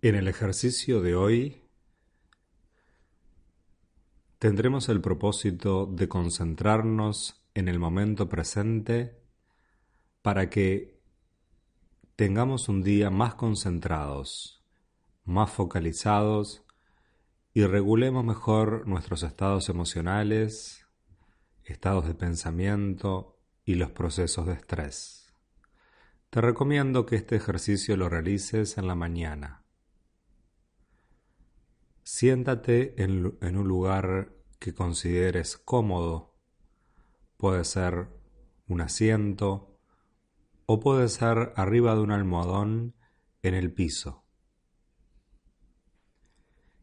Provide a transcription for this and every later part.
En el ejercicio de hoy tendremos el propósito de concentrarnos en el momento presente para que tengamos un día más concentrados, más focalizados y regulemos mejor nuestros estados emocionales, estados de pensamiento y los procesos de estrés. Te recomiendo que este ejercicio lo realices en la mañana. Siéntate en, un lugar que consideres cómodo. Puede ser un asiento o puede ser arriba de un almohadón en el piso.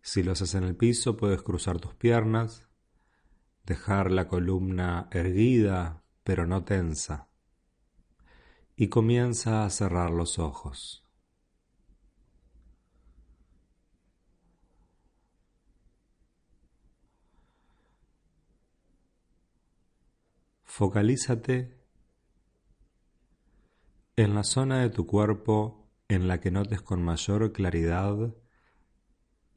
Si lo haces en el piso, puedes cruzar tus piernas, dejar la columna erguida pero no tensa, y comienza a cerrar los ojos. Focalízate en la zona de tu cuerpo en la que notes con mayor claridad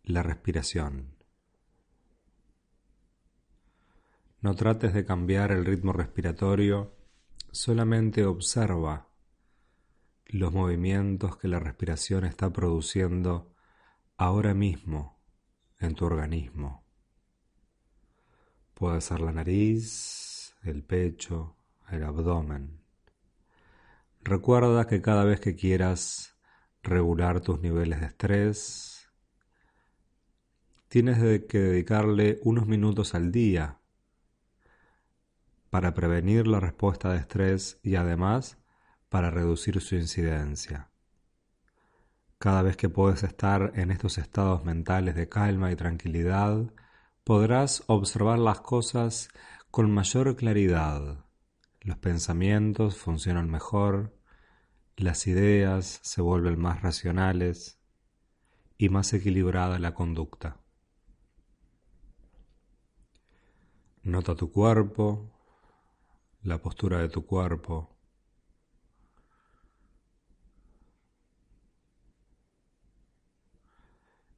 la respiración. No trates de cambiar el ritmo respiratorio, solamente observa los movimientos que la respiración está produciendo ahora mismo en tu organismo. Puede ser la nariz, el pecho, el abdomen. Recuerda que cada vez que quieras regular tus niveles de estrés, tienes que dedicarle unos minutos al día para prevenir la respuesta de estrés y además para reducir su incidencia. Cada vez que puedes estar en estos estados mentales de calma y tranquilidad, podrás observar las cosas con mayor claridad. Los pensamientos funcionan mejor, las ideas se vuelven más racionales y más equilibrada la conducta. Nota tu cuerpo, la postura de tu cuerpo.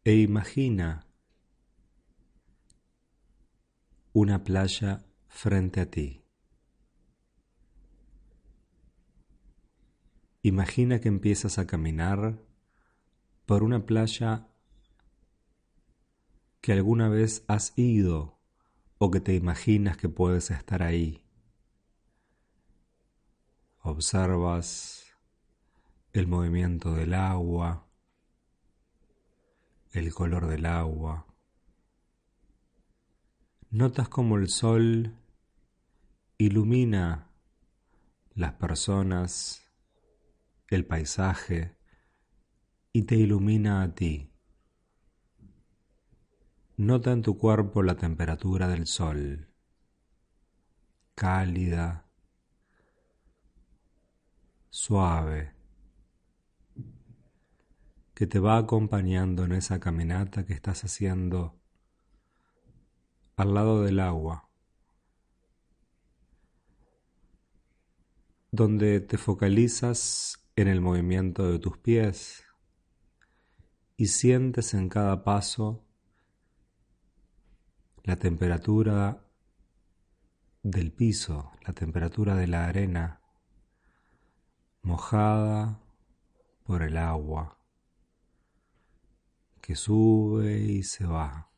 E imagina una playa frente a ti. Imagina que empiezas a caminar por una playa que alguna vez has ido o que te imaginas que puedes estar ahí. Observas el movimiento del agua, el color del agua. Notas como el sol ilumina las personas, el paisaje y te ilumina a ti. Nota en tu cuerpo la temperatura del sol, cálida, suave, que te va acompañando en esa caminata que estás haciendo al lado del agua, donde te focalizas en el movimiento de tus pies y sientes en cada paso la temperatura del piso, la temperatura de la arena mojada por el agua que sube y se va.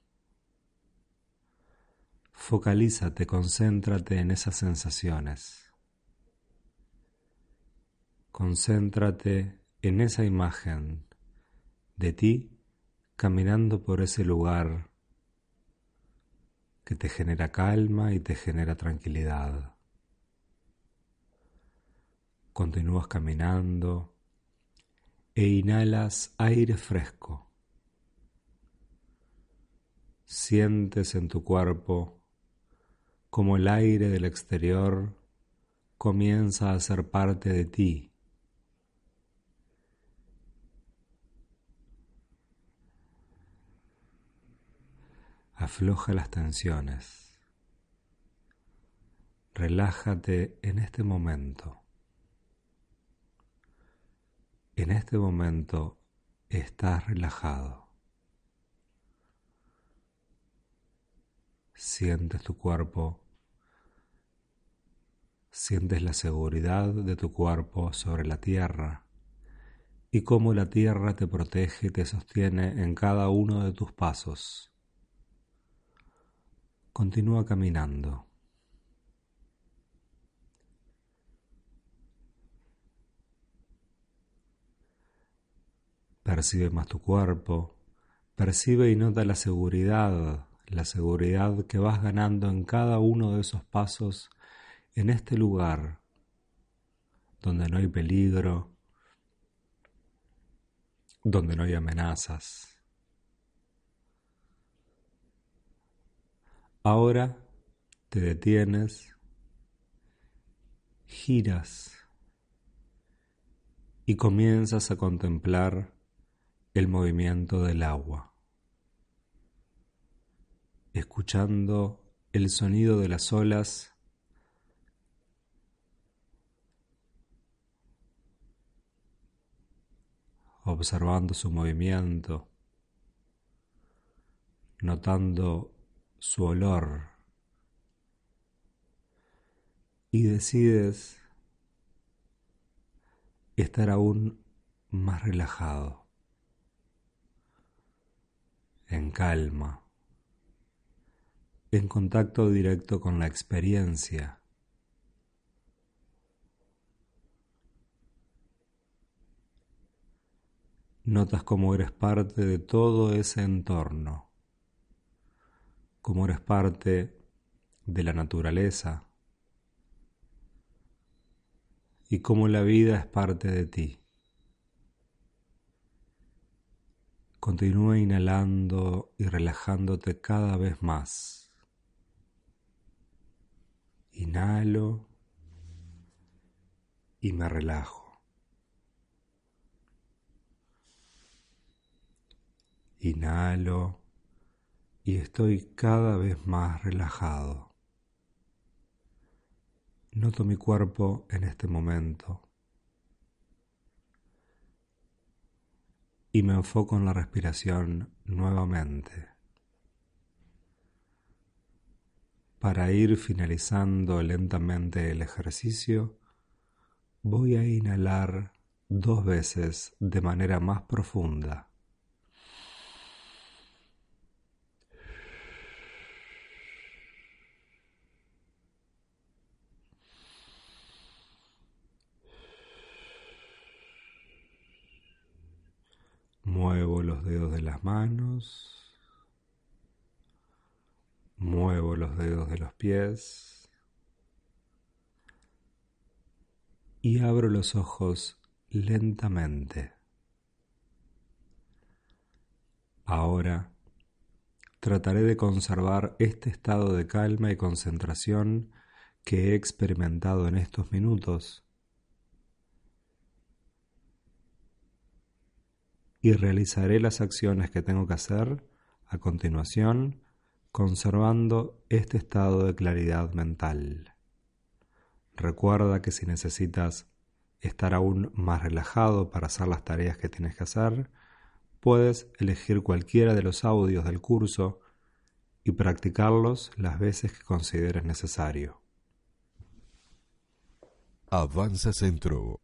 Focalízate, concéntrate en esas sensaciones. Concéntrate en esa imagen de ti caminando por ese lugar que te genera calma y te genera tranquilidad. Continúas caminando e inhalas aire fresco. Sientes en tu cuerpo como el aire del exterior comienza a ser parte de ti Afloja las tensiones. Relájate en este momento. En este momento estás relajado. Sientes tu cuerpo, sientes la seguridad de tu cuerpo sobre la tierra y cómo la tierra te protege y te sostiene en cada uno de tus pasos. Continúa caminando. Percibe más tu cuerpo, percibe y nota la seguridad, la seguridad que vas ganando en cada uno de esos pasos en este lugar donde no hay peligro, donde no hay amenazas. Ahora te detienes, giras y comienzas a contemplar el movimiento del agua, escuchando el sonido de las olas observando su movimiento, notando su olor. Y decides estar aún más relajado, en calma, en contacto directo con la experiencia. Notas cómo eres parte de todo ese entorno, cómo eres parte de la naturaleza y cómo la vida es parte de ti. Continúa inhalando y relajándote cada vez más. Inhalo y me relajo. Inhalo y estoy cada vez más relajado. Noto mi cuerpo en este momento y me enfoco en la respiración nuevamente. Para ir finalizando lentamente el ejercicio, voy a inhalar dos veces de manera más profunda. Muevo los dedos de las manos. Muevo los dedos de los pies. Y abro los ojos lentamente. Ahora trataré de conservar este estado de calma y concentración que he experimentado en estos minutos y realizaré las acciones que tengo que hacer a continuación conservando este estado de claridad mental. Recuerda que si necesitas estar aún más relajado para hacer las tareas que tienes que hacer, puedes elegir cualquiera de los audios del curso y practicarlos las veces que consideres necesario. Avanza Centro